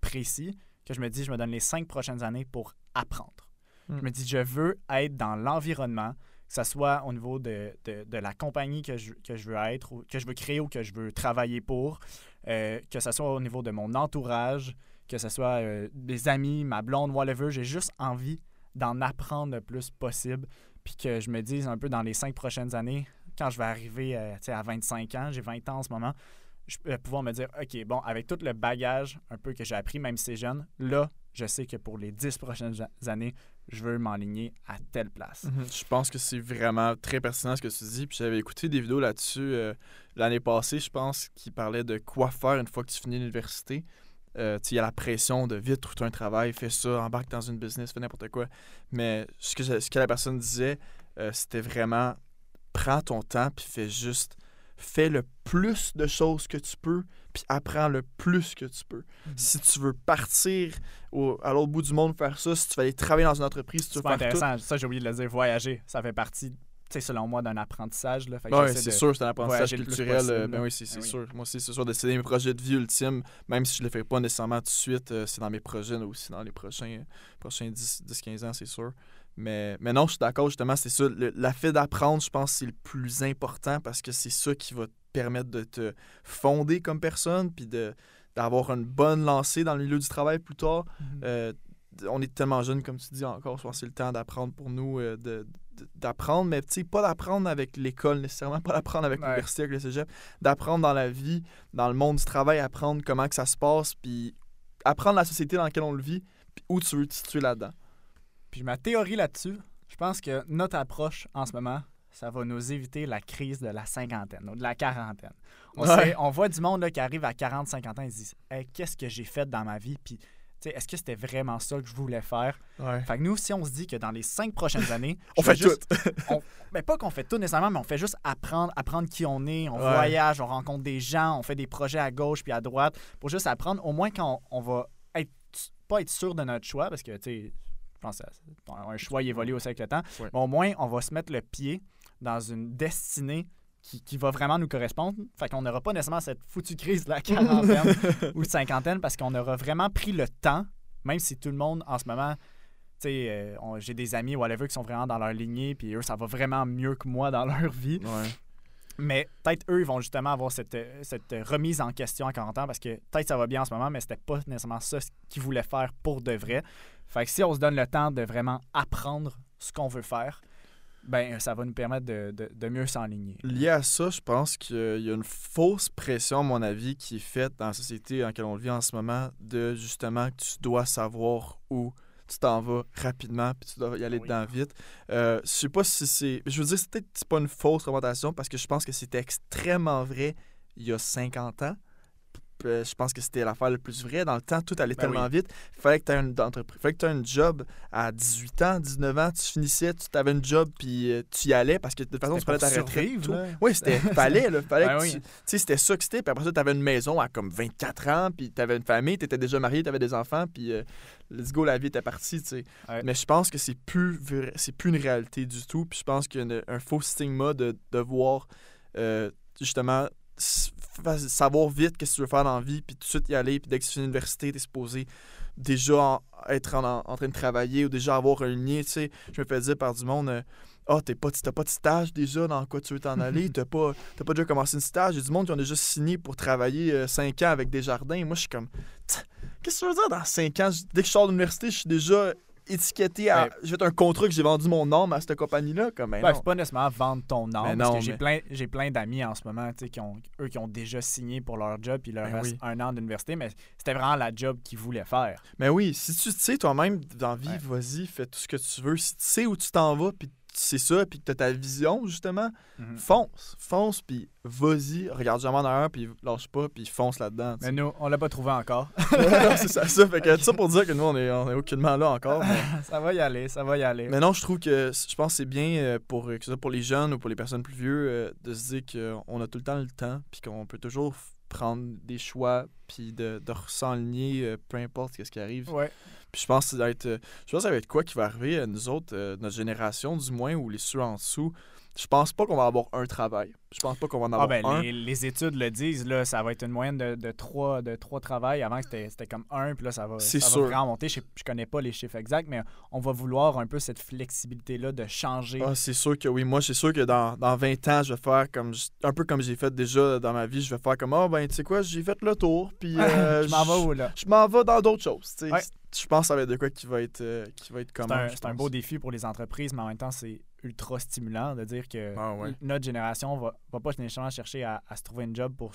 précis que je me dis, je me donne les cinq prochaines années pour apprendre. Mm. Je me dis, je veux être dans l'environnement, que ce soit au niveau de, de- de la compagnie que je, que je veux être, ou que je veux créer ou que je veux travailler pour, euh, que ce soit au niveau de mon entourage, que ce soit euh, des amis, ma blonde, whatever. J'ai juste envie d'en apprendre le plus possible, puis que je me dise un peu dans les cinq prochaines années, quand je vais arriver euh, à 25 ans, j'ai 20 ans en ce moment, je vais pouvoir me dire, OK, bon, avec tout le bagage un peu que j'ai appris, même si c'est jeune, là, je sais que pour les 10 prochaines années, je veux m'enligner à telle place. Mhm. Je pense que c'est vraiment très pertinent ce que tu dis. Puis j'avais écouté des vidéos là-dessus euh, l'année passée, je pense, qui parlaient de quoi faire une fois que tu finis l'université. Euh, il y a la pression de vite trouver un travail, fais ça, embarque dans une business, fais n'importe quoi. Mais ce que, ce que la personne disait, euh, c'était vraiment prends ton temps puis fais juste fais le plus de choses que tu peux puis apprends le plus que tu peux. Mhm. Si tu veux partir au- à l'autre bout du monde faire ça, si tu veux aller travailler dans une entreprise, si tu veux faire tout, intéressant. Ça, j'ai oublié de le dire. Voyager, ça fait partie, selon moi, d'un apprentissage. Là. J'essaie c'est de- sûr, c'est un apprentissage culturel. euh, ben oui, c'est oui. sûr. Moi aussi, c'est sûr. de- C'est mes projets de vie ultimes, même si je le fais pas nécessairement tout de suite, euh, c'est dans mes projets là, aussi, dans les prochains, prochains 10-15 ans, c'est sûr. Mais, mais non, je suis d'accord, justement, c'est ça. Le, la fait d'apprendre, je pense, c'est le plus important parce que c'est ça qui va te permettre de te fonder comme personne, puis de d'avoir une bonne lancée dans le milieu du travail plus tard. Mhm. Euh, on est tellement jeunes, comme tu dis encore, je pense que c'est le temps d'apprendre pour nous, euh, de- de- d'apprendre, mais tu sais, pas d'apprendre avec l'école nécessairement, pas d'apprendre avec Ouais. l'université, avec le cégep, d'apprendre dans la vie, dans le monde du travail, apprendre comment que ça se passe, puis apprendre la société dans laquelle on le vit, puis où tu veux te situer là-dedans. Puis ma théorie là-dessus, je pense que notre approche en ce moment, ça va nous éviter la crise de la cinquantaine ou de la quarantaine. On, Ouais. sait- on voit du monde là, qui arrive à 40-50 ans et se disent Hey, Qu'est-ce que j'ai fait dans ma vie Puis est-ce que c'était vraiment ça que je voulais faire? Ouais. Fait que nous, si on se dit que dans les cinq prochaines années, On fait juste- tout. on- ben, pas qu'on fait tout nécessairement, mais on fait juste apprendre, apprendre qui on est, on Ouais. voyage, on rencontre des gens, on fait des projets à gauche puis à droite pour juste apprendre. Au moins quand on, on va être pas être sûr de notre choix, parce que tu sais, je pense un choix il évolue aussi avec le temps, Ouais. mais au moins on va se mettre le pied dans une destinée qui, qui va vraiment nous correspondre. Fait qu'on n'aura pas nécessairement cette foutue crise de la quarantaine ou de cinquantaine parce qu'on aura vraiment pris le temps, même si tout le monde en ce moment, tu sais, euh, j'ai des amis, whatever, qui sont vraiment dans leur lignée, puis eux, ça va vraiment mieux que moi dans leur vie. Ouais. Mais peut-être eux, ils vont justement avoir cette, cette remise en question à 40 ans parce que peut-être ça va bien en ce moment, mais c'était pas nécessairement ça qu'ils voulaient faire pour de vrai. Fait que si on se donne le temps de vraiment apprendre ce qu'on veut faire, ben ça va nous permettre de, de- de mieux s'enligner. Lié à ça, je pense qu'il y a une fausse pression, à mon avis, qui est faite dans la société dans laquelle on vit en ce moment, de justement que tu dois savoir où tu t'en vas rapidement, puis tu dois y aller Oui. dedans vite. Euh, je sais pas si c'est. Je veux dire, c'est peut-être pas une fausse représentation parce que je pense que c'était extrêmement vrai il y a 50 ans. Euh, je pense que c'était l'affaire le plus vraie. Dans le temps, tout allait Ben tellement oui. vite. Il fallait que tu aies une entreprise. fallait que tu aies un job à 18 ans, 19 ans. Tu finissais, tu avais une job, puis euh, tu y allais parce que de toute façon, tu prenais ta retraite. Oui, c'était fallait là, fallait Ben que oui. tu- sais c'était ça que c'était puis après ça tu avais une maison à comme 24 ans puis tu avais une famille, tu étais déjà marié, tu avais des enfants puis euh, let's go la vie était partie, tu sais. Ouais. Mais je pense que c'est plus c'est plus une réalité du tout puis je pense qu'il y a une- un faux stigma de devoir justement savoir vite qu'est-ce que tu veux faire dans la vie puis tout de suite y aller puis dès que tu finis l'université, tu es supposé déjà en- être en, en train de travailler ou déjà avoir un lien, tu sais. Je me fais dire par du monde euh, ah, t'es pas, t'as pas de stage déjà dans quoi tu veux t'en aller, t'as pas, pas déjà commencé une stage. Il y a du monde qui ont déjà signé pour travailler 5 ans avec des jardins. Moi, je suis comme, qu'est-ce que tu veux dire dans 5 ans? Dès que je sors de l'université, je suis déjà étiqueté à. Ouais. J'ai fait un contrat que j'ai vendu mon nom à cette compagnie-là. Comme, ben Ben, c'est pas nécessairement vendre ton nom. Mais parce non, que j'ai plein, j'ai plein d'amis en ce moment, tu sais, qui ont, eux qui ont déjà signé pour leur job, puis il leur Ben reste oui. un an d'université, mais c'était vraiment la job qu'ils voulaient faire. Mais oui, si tu sais toi-même dans la vie, vas-y, fais tout ce que tu veux. Si tu sais où tu t'en vas, puis tu sais ça, puis que t'as ta vision, justement, Mhm. fonce. Fonce, puis vas-y, regarde jamais en arrière, puis lâche pas, puis fonce là-dedans. tu. Mais nous, on l'a pas trouvé encore. C'est ça, ça. Fait que ça pour dire que nous, on est, on est aucunement là encore. mais- ça va y aller, ça va y aller. Mais non, je trouve que je pense que c'est bien euh, pour, euh, que ce soit pour les jeunes ou pour les personnes plus vieux euh, de se dire qu'on a tout le temps le temps puis qu'on peut toujours prendre des choix puis de, de peu importe ce qui arrive. Ouais. Puis je pense que ça va être euh, je pense ça va être quoi qui va arriver à nous autres, euh, notre génération du moins ou les ceux en dessous. Je pense pas qu'on va avoir un travail. Je pense pas qu'on va en avoir Ah ben, un. les, les études le disent, là, ça va être une moyenne de, de, trois, de trois travails. Avant, c'était c'était comme un, puis là, ça va, ça sûr. va vraiment monter. Je, je connais pas les chiffres exacts, mais on va vouloir un peu cette flexibilité-là de changer. Ah, c'est sûr que oui. Moi, c'est sûr que dans, dans 20 ans, je vais faire comme un peu comme j'ai fait déjà dans ma vie. Je vais faire comme Ah, ben, tu sais quoi, j'ai fait le tour. Puis euh, je m'en vais où, là? je m'en vais dans d'autres choses. tu sais. Ouais. Je pense que ça va être de quoi qui va être, euh, qui va être C'est commun. un, c'est un beau défi pour les entreprises, mais en même temps, c'est ultra stimulant de dire que Ah ouais. notre génération va, va pas nécessairement chercher à, à se trouver une job pour,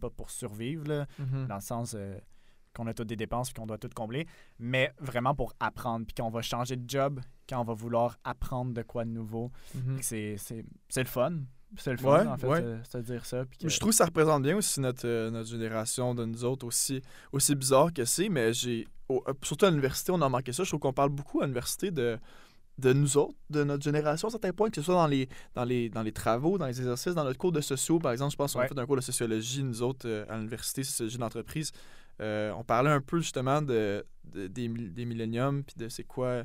pas pour survivre, là, Mhm. dans le sens euh, qu'on a toutes des dépenses et qu'on doit tout combler, mais vraiment pour apprendre, puis qu'on va changer de job quand on va vouloir apprendre de quoi de nouveau. Mhm. C'est, c'est, c'est le fun. C'est le fun, Ouais, en fait, ouais. euh, ça. que- Je trouve que ça représente bien aussi notre, euh, notre génération de nous autres, aussi, aussi bizarre que c'est, mais j'ai. euh, surtout à l'université, on a manqué ça. Je trouve qu'on parle beaucoup à l'université de, de nous autres, de notre génération, à certains points, que ce soit dans les, dans les, dans les travaux, dans les exercices, dans notre cours de sociaux, par exemple. Je pense qu'on a fait un cours de sociologie, nous autres, euh, à l'université, sociologie d'entreprise. On parlait un peu justement de, de- des, des milléniums, puis de c'est quoi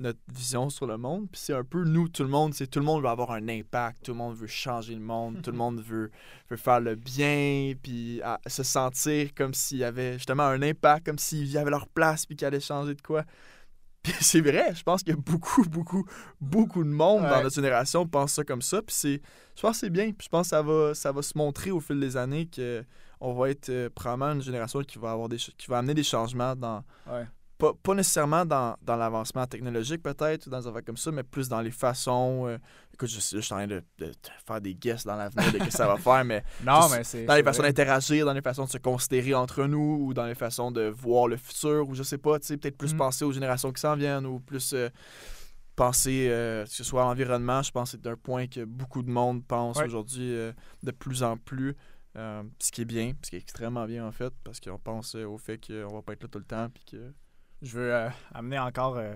notre vision sur le monde. Puis c'est un peu nous, tout le monde, c'est tout le monde veut avoir un impact, tout le monde veut changer le monde, tout le monde veut, veut faire le bien, puis à- se sentir comme s'il y avait justement un impact, comme s'ils avaient leur place, puis qu'ils allaient changer de quoi. Puis c'est vrai, je pense qu'il y a beaucoup, beaucoup, beaucoup de monde dans notre génération qui pense ça comme ça. Puis c'est, je pense que c'est bien. Puis je pense que ça va, ça va se montrer au fil des années que on va être euh, probablement une génération qui va avoir des, qui va amener des changements dans, Ouais. Pas, pas nécessairement dans, dans l'avancement technologique peut-être, ou dans des affaires comme ça, mais plus dans les façons. euh, écoute, je, suis- je suis en train de, de- de faire des guesses dans l'avenir de ce que ça va faire, mais Non, mais c'est. dans les façons d'interagir, dans les façons de se considérer entre nous, ou dans les façons de voir le futur, ou je sais pas, tu sais, peut-être plus Mm. penser aux générations qui s'en viennent, ou plus euh, penser, euh, que ce soit à l'environnement, je pense que c'est un point que beaucoup de monde pense Ouais. aujourd'hui euh, de plus en plus. Euh, ce qui est bien, ce qui est extrêmement bien en fait, parce qu'on pense au fait qu'on va pas être là tout le temps. Puis que... Je veux euh, amener encore euh,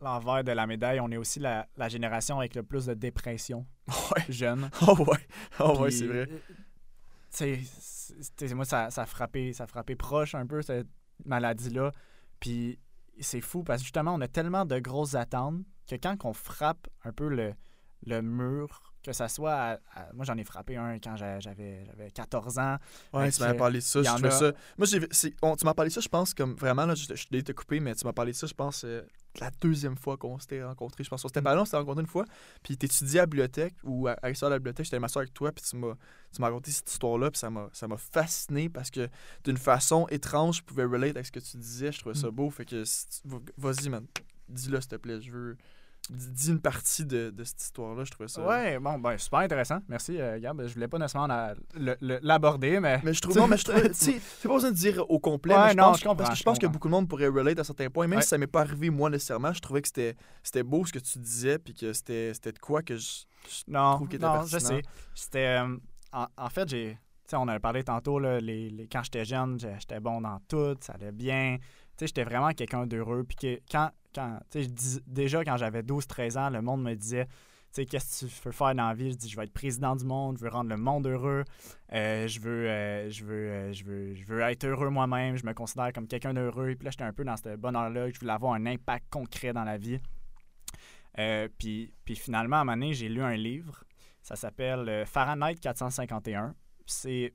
l'envers de la médaille. On est aussi la, la, génération avec le plus de dépression ouais. jeune. Oh ouais, oh ouais c'est vrai. Tu sais, moi, ça, ça, a frappé, ça a frappé proche un peu, cette maladie-là. Puis c'est fou parce que justement, on a tellement de grosses attentes que quand on frappe un peu le, le mur que ça soit. moi, j'en ai frappé un quand j'avais 14 ans. Ouais, tu m'as parlé de ça. Je ça. Moi, tu m'as parlé de ça, je pense, comme vraiment, là, je, je, te couper, mais tu m'as parlé de ça, je pense, euh, la deuxième fois qu'on s'était rencontrés. Je pense qu'on s'était pas on s'était rencontrés une fois. Puis tu étudiais à la bibliothèque ou à, l'extérieur de la bibliothèque, j'étais m'asseoir avec toi, puis tu m'as raconté cette histoire-là, puis ça m'a fasciné parce que d'une façon étrange, je pouvais relate avec ce que tu disais. Je trouvais ça mm. beau. Fait que vas-y, man. Dis-le, s'il te plaît. Je veux dis une partie de, de cette histoire-là. Je trouvais ça. Ouais, bon, ben, super intéressant. Merci, euh, Gab. Je voulais pas nécessairement l'aborder, mais. Mais je trouve. Non, mais je trouve. c'est pas besoin de dire au complet. mais je non, pense, je comprends, parce que je, pense que beaucoup de monde pourrait relate à certains points. Même si ça m'est pas arrivé moi nécessairement, je trouvais que c'était beau ce que tu disais, puis que c'était de quoi que je, non, trouve était Non, je sais. C'était. Euh, en, fait, j'ai. Tu sais, on avait parlé tantôt, là, les, les, quand j'étais jeune, j'étais bon dans tout, ça allait bien. Tu sais, j'étais vraiment quelqu'un d'heureux. Puis que quand, quand, déjà quand j'avais 12-13 ans, le monde me disait qu'est-ce que tu veux faire dans la vie? Je dis, je vais être président du monde, je veux rendre le monde heureux, euh, je, veux, euh, je, veux, euh, je, veux, je veux être heureux moi-même, je me considère comme quelqu'un d'heureux. Puis là, j'étais un peu dans ce bonheur-là, je voulais avoir un impact concret dans la vie. puis, puis finalement, à un moment donné, j'ai lu un livre, ça s'appelle Fahrenheit 451. C'est,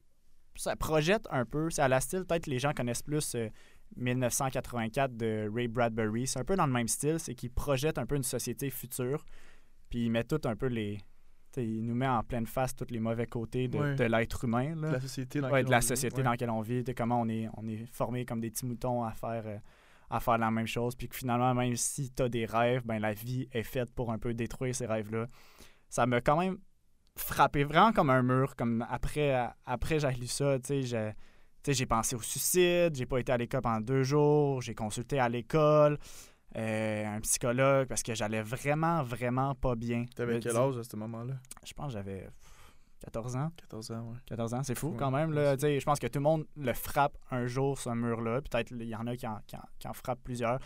ça projette un peu, c'est à la style, peut-être les gens connaissent plus 1984 de Ray Bradbury. C'est un peu dans le même style, c'est qu'il projette un peu une société future, puis il met tout un peu les... Il nous met en pleine face tous les mauvais côtés de, l'être humain. De la société dans, laquelle, de la on société dans laquelle on vit, de comment on est, on est formé comme des petits moutons à faire, euh, à faire la même chose. Puis que finalement, même si tu as des rêves, ben, la vie est faite pour un peu détruire ces rêves-là. Ça m'a quand même frappé vraiment comme un mur. Comme après, après j'ai lu ça, tu sais, j'ai pensé au suicide, j'ai pas été à l'école pendant deux jours, j'ai consulté à l'école, euh, un psychologue, parce que j'allais vraiment, vraiment pas bien. T'avais quel âge à ce moment-là? Je pense que j'avais 14 ans. 14 ans, oui. 14 ans, c'est fou quand même. Là. Je pense que tout le monde le frappe un jour, ce mur-là. Peut-être il y en a qui en, qui en, frappent plusieurs.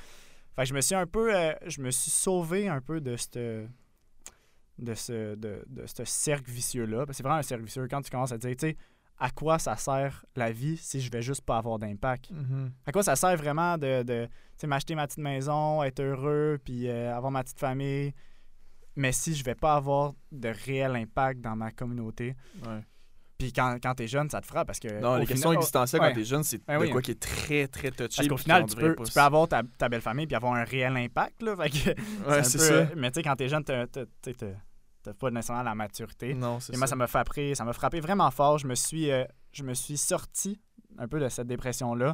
Fait je me suis un peu... Euh, je me suis sauvé un peu de cette de ce, de, de ce cercle vicieux-là. C'est vraiment un cercle vicieux. Quand tu commences à dire, tu sais, à quoi ça sert la vie si je vais juste pas avoir d'impact? Mm-hmm. À quoi ça sert vraiment de, de m'acheter ma petite maison, être heureux, puis euh, avoir ma petite famille, mais si je vais pas avoir de réel impact dans ma communauté? Puis quand, quand tu es jeune, ça te frappe parce que. Non, les questions existentielles quand tu es jeune, c'est ben de quoi qui est très, très touché. Parce qu'au final, tu peux, tu peux, avoir ta, ta, belle famille puis avoir un réel impact. Là, c'est ça. Mais tu sais, quand tu es jeune, tu t'as pas nécessairement la maturité. Non, c'est Et moi, ça m'a frappé, ça m'a frappé vraiment fort. Je me suis, euh, je me suis sorti un peu de cette dépression-là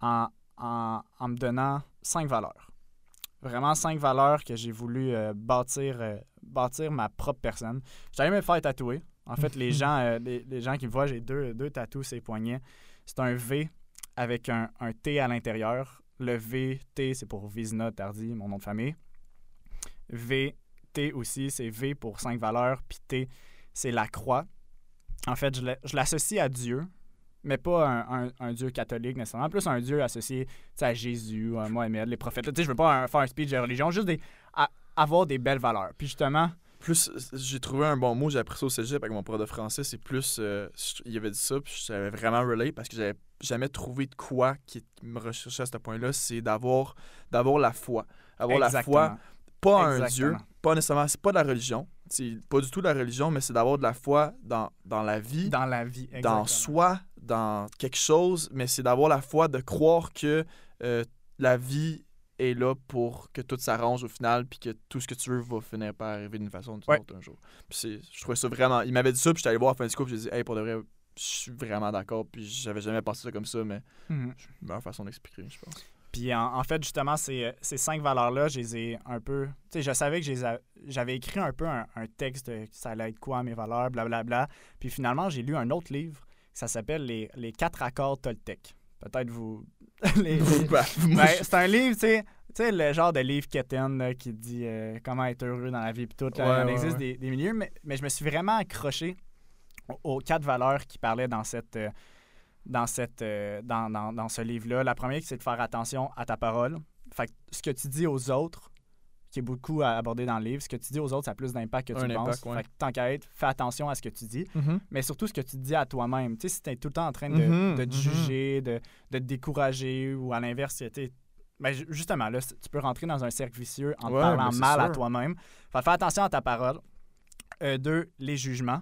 en, en, en, me donnant cinq valeurs. Vraiment cinq valeurs que j'ai voulu euh, bâtir, euh, bâtir ma propre personne. J'allais me faire tatouer. En fait, les gens, les, gens qui me voient, j'ai deux, deux tatous les poignets. C'est un V avec un, un T à l'intérieur. Le V, T, c'est pour Vizina Tardy, mon nom de famille. V, T aussi, c'est V pour cinq valeurs, puis T, c'est la croix. En fait, je l'associe à Dieu, mais pas un, Dieu catholique nécessairement, plus un Dieu associé à Jésus, à Mohamed, les prophètes. Sais, je veux pas faire un speech de religion, juste des, avoir des belles valeurs. Puis justement, plus j'ai trouvé un bon mot, j'ai appris ça au cégep avec mon prof de français, c'est plus euh, il avait dit ça, puis j'avais vraiment relate parce que j'avais jamais trouvé de quoi qui me recherchait à ce point-là, c'est d'avoir d'avoir la foi, avoir la foi pas un Dieu, pas nécessairement, c'est pas de la religion, c'est pas du tout de la religion, mais c'est d'avoir de la foi dans, dans la vie. Dans la vie, exactement. Dans soi, dans quelque chose, mais c'est d'avoir la foi de croire que euh, la vie est là pour que tout s'arrange au final, puis que tout ce que tu veux va finir par arriver d'une façon ou d'une autre un jour. Puis je trouvais ça vraiment. Il m'avait dit ça, puis j'étais allé voir à la fin du cours, puis j'ai dit, hey, pour de vrai, je suis vraiment d'accord, puis j'avais jamais pensé ça comme ça, mais mhm. c'est une meilleure façon d'expliquer, je pense. Puis en, fait, justement, ces, ces cinq valeurs-là, je les ai un peu. Tu sais, je savais que j'avais écrit un peu un, texte de ça allait être quoi mes valeurs, blablabla. Bla, bla. Puis finalement, j'ai lu un autre livre, ça s'appelle les, les quatre accords Toltec. Peut-être vous. les, ben, c'est un livre, tu sais. Tu sais, le genre de livre Keten qui dit euh, comment être heureux dans la vie, puis tout. il existe Des, des, milieux, mais, mais je me suis vraiment accroché aux quatre valeurs qui parlaient dans cette. euh, dans, cette, euh, dans, dans- dans ce livre-là. La première, c'est de faire attention à ta parole. Fait que ce que tu dis aux autres, qui est beaucoup à aborder dans le livre, ce que tu dis aux autres, ça a plus d'impact que tu Un penses. impact, ouais. Fait que tant qu'à être, fais attention à ce que tu dis, Mhm. mais surtout ce que tu dis à toi-même. Tu sais, si tu es tout le temps en train de, Mhm, de te mhm. juger, de, de te décourager, ou à l'inverse, tu ben, ju- justement, là, tu peux rentrer dans un cercle vicieux en te Ouais, parlant mal à sûr. toi-même. Fait fais attention à ta parole. Euh, deux, les jugements.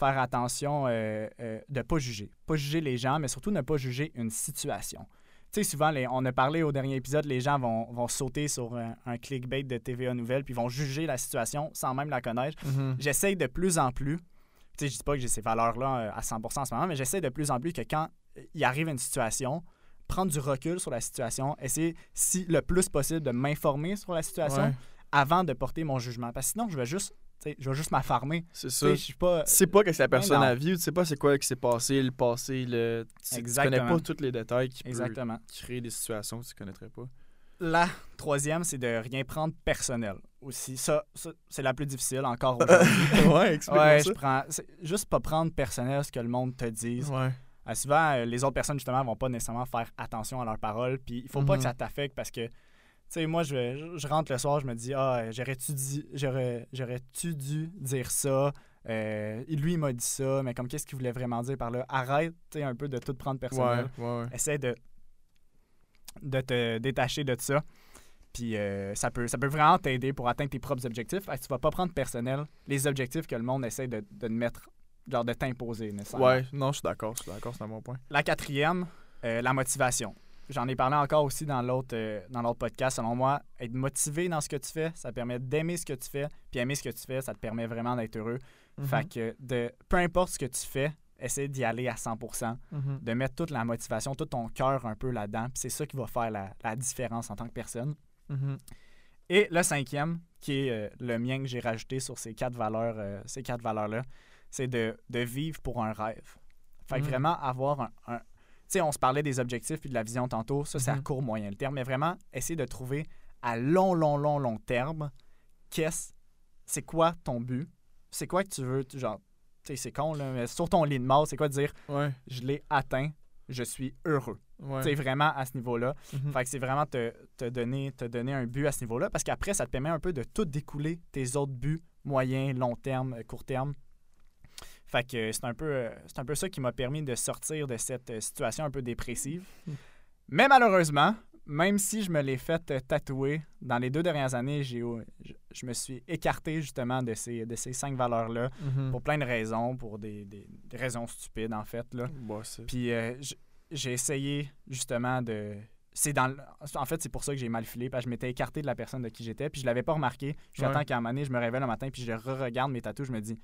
Faire attention euh, euh, de ne pas juger. Pas juger les gens, mais surtout ne pas juger une situation. Tu sais, souvent, les- on a parlé au dernier épisode, les gens vont, vont sauter sur un, un clickbait de TVA Nouvelles, puis vont juger la situation sans même la connaître. Mhm. J'essaye de plus en plus, tu sais, je dis pas que j'ai ces valeurs-là euh, à 100% en ce moment, mais j'essaie de plus en plus que quand il arrive une situation, prendre du recul sur la situation, essayer, si le plus possible, de m'informer sur la situation Ouais, avant de porter mon jugement. Parce que sinon, je vais juste, tu sais, je vais juste m'affarmer. c'est Tu ça. sais, je suis pas... Tu sais pas que c'est la personne non. a vivre, tu sais pas c'est quoi qui s'est passé, le passé, le... tu, tu Exactement. connais pas tous les détails qui peuvent Exactement. créer des situations que tu connaîtrais pas. La troisième, c'est de rien prendre personnel aussi. Ça, ça, c'est la plus difficile encore aujourd'hui. ouais, explique-moi ouais, ça. je prends... Juste pas prendre personnel ce que le monde te dise. Ouais. Euh, souvent, euh, les autres personnes, justement, vont pas nécessairement faire attention à leurs paroles. Puis il faut pas Mhm. que ça t'affecte parce que, sais, moi, je, je, rentre le soir, je me dis, ah, j'aurais-tu j'aurais, j'aurais-tu dû dire ça? Euh, lui, il m'a dit ça, mais comme qu'est-ce qu'il voulait vraiment dire par là? Arrête, tu un peu de tout prendre personnel. ouais, ouais. Essaie de, de te détacher de ça. Puis euh, ça, peut, ça peut vraiment t'aider pour atteindre tes propres objectifs. Que tu vas pas prendre personnel les objectifs que le monde essaie de, de te mettre, genre de t'imposer nécessairement. Ouais, non, je suis d'accord, je suis d'accord, c'est un bon point. La quatrième, euh, la motivation. J'en ai parlé encore aussi dans l'autre euh, dans l'autre podcast. Selon moi, être motivé dans ce que tu fais, ça te permet d'aimer ce que tu fais. Puis aimer ce que tu fais, ça te permet vraiment d'être heureux. Mhm. Fait que de, peu importe ce que tu fais, essaie d'y aller à 100%, Mhm. de mettre toute la motivation, tout ton cœur un peu là-dedans. Puis c'est ça qui va faire la, la différence en tant que personne. Mhm. Et le cinquième, qui est euh, le mien que j'ai rajouté sur ces quatre valeurs, euh, ces quatre valeurs-là, c'est de, de vivre pour un rêve. Fait que Mhm. vraiment avoir un. un- sais, on se parlait des objectifs puis de la vision tantôt. Ça, c'est à Mhm. court, moyen terme. Mais vraiment, essayer de trouver à long, long, long, long terme, qu'est-ce. C'est quoi ton but? C'est quoi que tu veux? tu- Genre, tu sais, c'est con, là, mais sur ton lit de mort, c'est quoi de dire Ouais, je l'ai atteint, je suis heureux? ouais. Tu sais, vraiment à ce niveau-là. Mhm. Fait que c'est vraiment te, te, donner, te donner un but à ce niveau-là parce qu'après, ça te permet un peu de tout découler tes autres buts, moyen, long terme, euh, court terme. Fait que c'est un peu, euh, c'est un peu ça qui m'a permis de sortir de cette euh, situation un peu dépressive. Hmm. Mais malheureusement, même si je me l'ai fait euh, tatouer, dans les deux dernières années, j'ai, je, je me suis écarté justement de ces, de ces cinq valeurs-là Mhm. pour plein de raisons, pour des, des- des raisons stupides en fait. Là. C'est- Puis euh, j'ai essayé justement de. C'est dans En fait, c'est pour ça que j'ai mal filé, parce que je m'étais écarté de la personne de qui j'étais, puis je l'avais pas remarqué. J'attends Ouais. qu'à un moment donné, je me réveille le matin, puis je re-regarde mes tatous, je me dis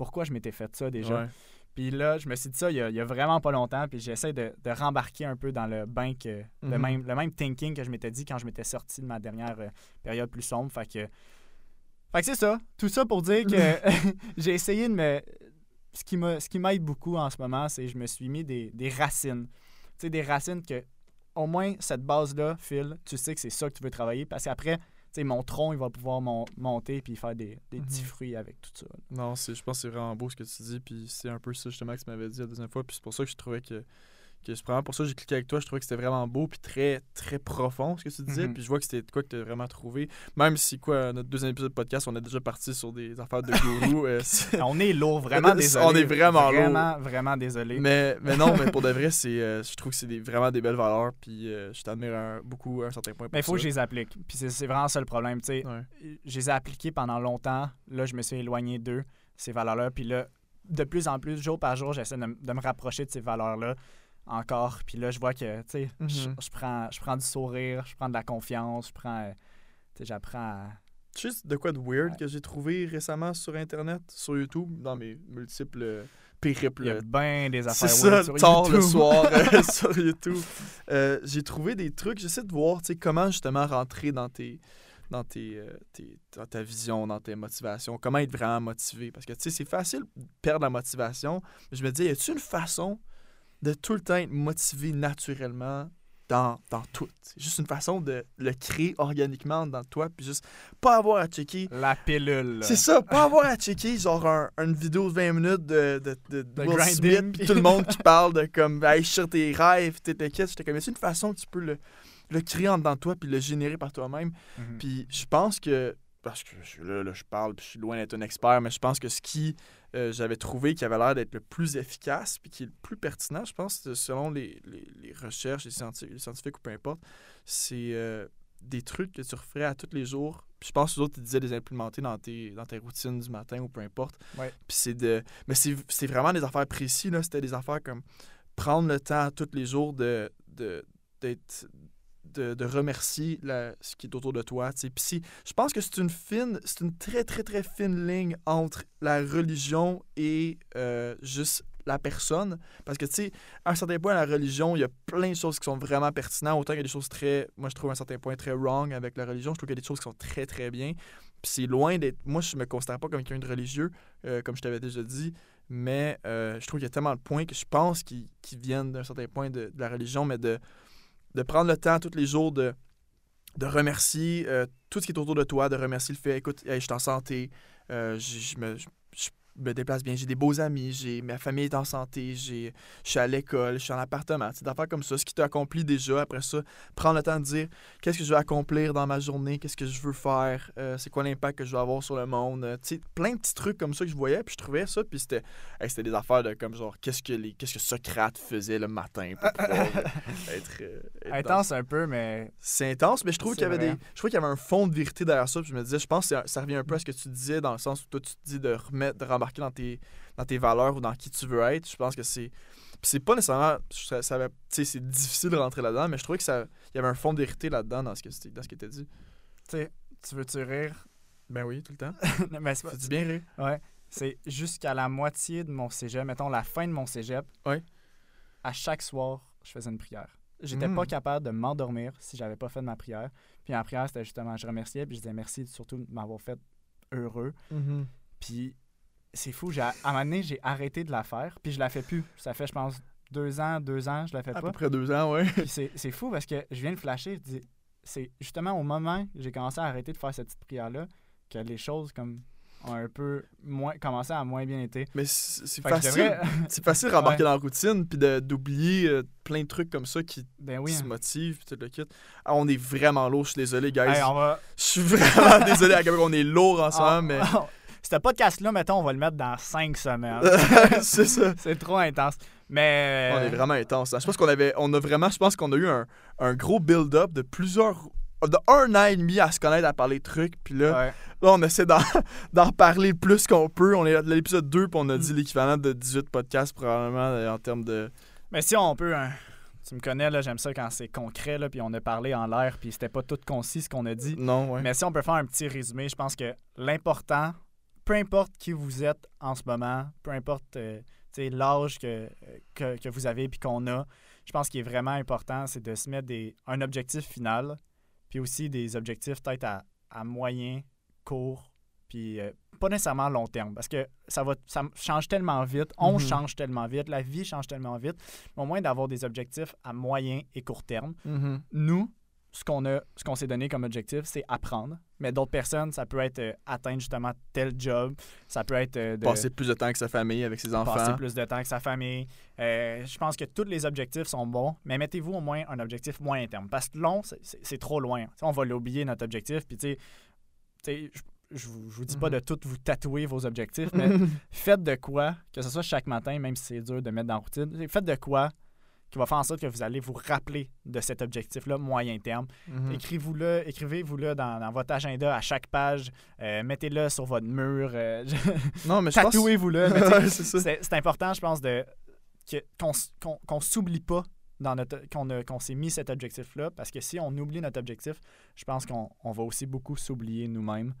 pourquoi je m'étais fait ça déjà. Ouais. Puis là, je me suis dit ça il y a, il y a vraiment pas longtemps, puis j'essaie de, de rembarquer un peu dans le bain que le, Mhm. même, le même thinking que je m'étais dit quand je m'étais sorti de ma dernière euh, période plus sombre. Fait que, fait que c'est ça. Tout ça pour dire que j'ai essayé de me. Ce qui m'a- ce qui m'aide beaucoup en ce moment, c'est que je me suis mis des, des racines. Tu sais, des racines que, au moins, cette base-là, Phil, tu sais que c'est ça que tu veux travailler parce qu'après, sais, mon tronc, il va pouvoir mon- monter puis faire des, des petits Mhm. fruits avec tout ça. Non, je pense que c'est vraiment beau ce que tu dis, puis c'est un peu ça justement que tu m'avais dit la deuxième fois, puis c'est pour ça que je trouvais que, que c'est vraiment pour ça que j'ai cliqué avec toi, je trouvais que c'était vraiment beau, puis très, très profond ce que tu disais, Mhm. puis je vois que c'était quoi que tu as vraiment trouvé, même si quoi, notre deuxième épisode de podcast, on est déjà parti sur des affaires de gourou, euh, On est lourd, vraiment On désolé. est vraiment lourd. Vraiment, vraiment désolé. mais, mais non, mais pour de vrai, c'est, euh, je trouve que c'est des, vraiment des belles valeurs, puis euh, je t'admire beaucoup à un certain point pour Mais il faut ça. que je les applique. Puis c'est vraiment ça le problème. Tu sais, Ouais. je les ai appliqués pendant longtemps. Là, je me suis éloigné d'eux, ces valeurs-là. Puis là, de plus en plus, jour par jour, j'essaie de, de me rapprocher de ces valeurs-là encore. Puis là, je vois que, tu sais, je, Mhm. je prends, je prends du sourire, je prends de la confiance, je prends, euh, tu sais, j'apprends à... Tu sais de quoi de weird Ouais. que j'ai trouvé récemment sur Internet, sur YouTube, dans mes multiples euh, Il y périples a bien des C'est affaires ça, sur tard le soir euh, sur YouTube. Euh, j'ai trouvé des trucs, j'essaie de voir tu sais, comment justement rentrer dans tes dans tes, euh, tes- dans ta vision, dans tes motivations, comment être vraiment motivé. Parce que tu sais, c'est facile de perdre la motivation. Mais je me dis, y a-t-il une façon de tout le temps être motivé naturellement dans, dans tout. C'est juste une façon de le créer organiquement dans toi, puis juste pas avoir à checker. La pilule. C'est ça, pas avoir à checker genre un- une vidéo de 20 minutes de, de, de, de Will. Smith, puis tout le monde qui parle de comme, hey, sur tes rêves, tes tes J'étais comme, c'est une façon que tu peux le, le créer en dedans de toi, puis le générer par toi-même. Mhm. Puis je pense que, parce que je suis là, là, je parle, puis je suis loin d'être un expert, mais je pense que ce qui euh, j'avais trouvé qui avait l'air d'être le plus efficace, puis qui est le plus pertinent, je pense, selon les, les, les recherches, les scientifiques, les scientifiques ou peu importe, c'est euh, des trucs que tu referais à tous les jours. Puis je pense que les autres, tu disais de les implémenter dans tes, dans tes routines du matin ou peu importe. Ouais. Puis c'est de. Mais c'est c'est vraiment des affaires précises, là. C'était des affaires comme prendre le temps tous les jours de. de d'être de, remercier ce qui est autour de toi. Puis si- je pense que c'est une fine, c'est une très, très, très fine ligne entre la religion et euh, juste la personne. Parce que, tu sais, à un certain point, la religion, il y a plein de choses qui sont vraiment pertinentes. Autant qu'il y a des choses très, moi, je trouve à un certain point très wrong avec la religion. Je trouve qu'il y a des choses qui sont très, très bien. Puis c'est loin d'être. Moi, je me considère pas comme quelqu'un de religieux, euh, comme je t'avais déjà dit. Mais euh, je trouve qu'il y a tellement de points que je pense qui viennent d'un certain point de, de la religion, mais de, de prendre le temps tous les jours de, de remercier euh, tout ce qui est autour de toi, de remercier le fait, écoute, hey, je suis en santé, euh, je, me, me déplace bien, j'ai des beaux amis, j'ai ma famille est en santé, j'ai, je suis à l'école, je suis en appartement, c'est d'affaires comme ça, ce qui t'a accompli déjà, après ça, prendre le temps de dire qu'est-ce que je veux accomplir dans ma journée, qu'est-ce que je veux faire, euh, c'est quoi l'impact que je veux avoir sur le monde, euh, tu sais, plein de petits trucs comme ça que je voyais, puis je trouvais ça, puis c'était, hey, c'était des affaires de comme genre, qu'est-ce que, les, qu'est-ce que Socrate faisait le matin pour pouvoir être, euh, Intense un peu, mais c'est intense, mais je trouve qu'il y avait vrai. des. Je trouve qu'il y avait un fond de vérité derrière ça. Puis je me disais, je pense que ça revient un peu à ce que tu disais dans le sens où toi tu te dis de remettre, de rembarquer dans tes, dans tes valeurs ou dans qui tu veux être. Je pense que c'est. Puis c'est pas nécessairement. Ça, ça avait- tu sais, c'est difficile de rentrer là-dedans, mais je trouvais que ça. Il y avait un fond de vérité là-dedans dans ce que dans ce qui était dit. tu sais, tu veux-tu rire? Ben oui, tout le temps. mais c'est pas- bien rire? Ouais. C'est jusqu'à la moitié de mon cégep, mettons la fin de mon cégep. Ouais. À chaque soir, je faisais une prière. J'étais Mm. pas capable de m'endormir si j'avais pas fait de ma prière. Puis ma prière, c'était justement, je remerciais, puis je disais merci surtout de m'avoir fait heureux. Puis c'est fou, j'ai, à un moment donné, j'ai arrêté de la faire, puis je la fais plus. Ça fait, je pense, deux ans, deux ans, je la fais À pas. peu près deux ans, ouais. Puis c'est, c'est fou parce que je viens de flasher, je dis, c'est justement au moment que j'ai commencé à arrêter de faire cette petite prière-là que les choses comme ont un peu moins commencé à moins bien été. Mais c'est facile. devrais- C'est facile de rembarquer Ouais. dans la routine puis de- d'oublier euh, plein de trucs comme ça qui, ben oui. se hein. motivent. puis tout le kit. Ah, on est vraiment lourd, je suis désolé, guys. Hey, on va. Je suis vraiment désolé à quel point on est lourd en ce Ah, mais ah, Ce podcast-là, mettons, on va le mettre dans cinq semaines. c'est ça. c'est trop intense. Mais. On est vraiment intense. hein. Je pense qu'on avait, on a vraiment, je pense qu'on a eu un, un gros build-up de plusieurs, de un an et demi à se connaître, à parler de trucs, puis là, Ouais. là, on essaie d'en, parler le plus qu'on peut. On est à l'épisode 2, puis on a Mm. dit l'équivalent de 18 podcasts probablement euh, en termes de. Mais si on peut. hein, tu me connais, là, j'aime ça quand c'est concret, là, puis on a parlé en l'air, puis c'était pas tout concis ce qu'on a dit. Non, ouais. Mais si on peut faire un petit résumé, je pense que l'important, peu importe qui vous êtes en ce moment, peu importe euh, l'âge que, que, que vous avez puis qu'on a, je pense qu'il est vraiment important, c'est de se mettre des, un objectif final, puis aussi des objectifs peut-être à, à moyen, court, puis euh, pas nécessairement long terme, parce que ça va ça change tellement vite, on Mhm. change tellement vite, la vie change tellement vite, mais au moins d'avoir des objectifs à moyen et court terme Mhm. nous, ce qu'on a, ce qu'on s'est donné comme objectif, c'est apprendre. Mais d'autres personnes, ça peut être euh, atteindre justement tel job, ça peut être euh, de Passer plus de temps avec sa famille, avec ses enfants. passer plus de temps avec sa famille. Euh, je pense que tous les objectifs sont bons, mais mettez-vous au moins un objectif moyen terme. Parce que long, c'est- c'est c'est trop loin. On va l'oublier, notre objectif. Puis, tu sais, je, vous, je vous dis pas Mhm. de tout vous tatouer vos objectifs, mais faites de quoi, que ce soit chaque matin, même si c'est dur de mettre dans la routine, faites de quoi qui va faire en sorte que vous allez vous rappeler de cet objectif-là moyen terme. Mhm. Écrivez-vous-le, écrivez-vous-le dans, dans votre agenda à chaque page, euh, mettez-le sur votre mur, euh, Non, mais tatouez-vous-le. c'est important, je pense, de qu'on s- qu'on qu'on s'oublie pas dans notre qu'on a- qu'on s'est mis cet objectif-là, parce que si on oublie notre objectif, je pense qu'on on va aussi beaucoup s'oublier nous-mêmes.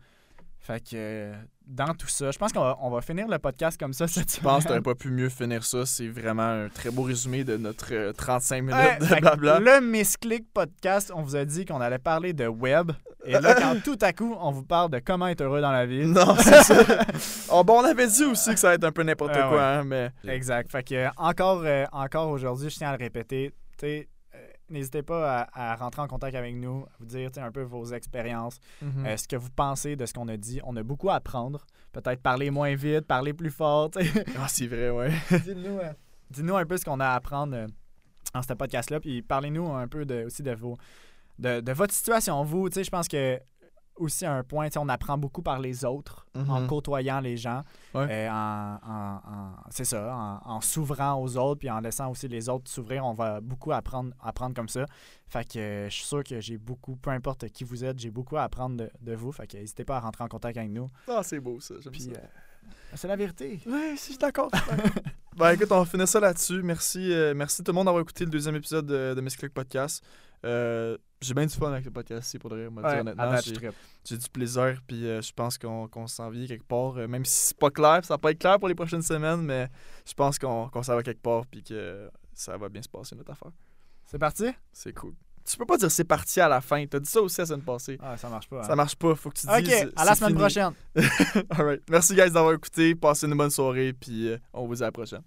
Fait que euh, dans tout ça, je pense qu'on va, on va finir le podcast comme ça cette Je pense que t'aurais pas pu mieux finir ça. C'est vraiment un très beau résumé de notre euh, 35 minutes Ouais, de blabla. le Misclick podcast, on vous a dit qu'on allait parler de web. Et là, quand tout à coup, on vous parle de comment être heureux dans la vie. Non, c'est ça. Oh, bon, on avait dit aussi que ça va être un peu n'importe Ah quoi, ouais. hein, mais. Exact. Fait que euh, encore, euh, encore aujourd'hui, je tiens à le répéter. tu sais, euh, n'hésitez pas à, à rentrer en contact avec nous, à vous dire un peu vos expériences, Mhm. euh, ce que vous pensez de ce qu'on a dit. On a beaucoup à apprendre. Peut-être parler moins vite, parler plus fort. Ah, c'est vrai, ouais. Dites-nous euh, un peu ce qu'on a à apprendre euh, en ce podcast-là. Puis parlez-nous un peu de, aussi de, vos, de, de votre situation. Vous, tu sais, je pense que aussi un point, on apprend beaucoup par les autres en Mhm. côtoyant les gens, Ouais. euh, en, en- en- c'est ça, en, en s'ouvrant aux autres, puis en laissant aussi les autres s'ouvrir. On va beaucoup apprendre, apprendre comme ça. Fait que euh, je suis sûr que j'ai beaucoup, peu importe qui vous êtes, j'ai beaucoup à apprendre de, de vous. Fait que n'hésitez pas à rentrer en contact avec nous. Ah, c'est beau, ça. J'aime ça. euh, c'est la vérité. Si, je suis d'accord. ben écoute, on va finir ça là-dessus. Merci, euh, merci tout le monde d'avoir écouté le deuxième épisode de, de Miss Click Podcast. Euh, j'ai bien du fun avec le podcast, pour de vrai. moi, dire Ouais, honnêtement, j'ai- du plaisir, puis euh, je pense qu'on qu'on s'en vient quelque part. euh, même si c'est pas clair, ça va pas être clair pour les prochaines semaines, mais je pense qu'on s'en va quelque part, puis que ça va bien se passer notre affaire. C'est parti? C'est cool. Tu peux pas dire c'est parti à la fin. T'as dit ça aussi la semaine passée. Ah, ça marche pas. Ça hein. marche pas, faut que tu Ok, dises. à la semaine fini. prochaine. Alright. Merci guys d'avoir écouté. Passez une bonne soirée, puis on vous dit à la prochaine.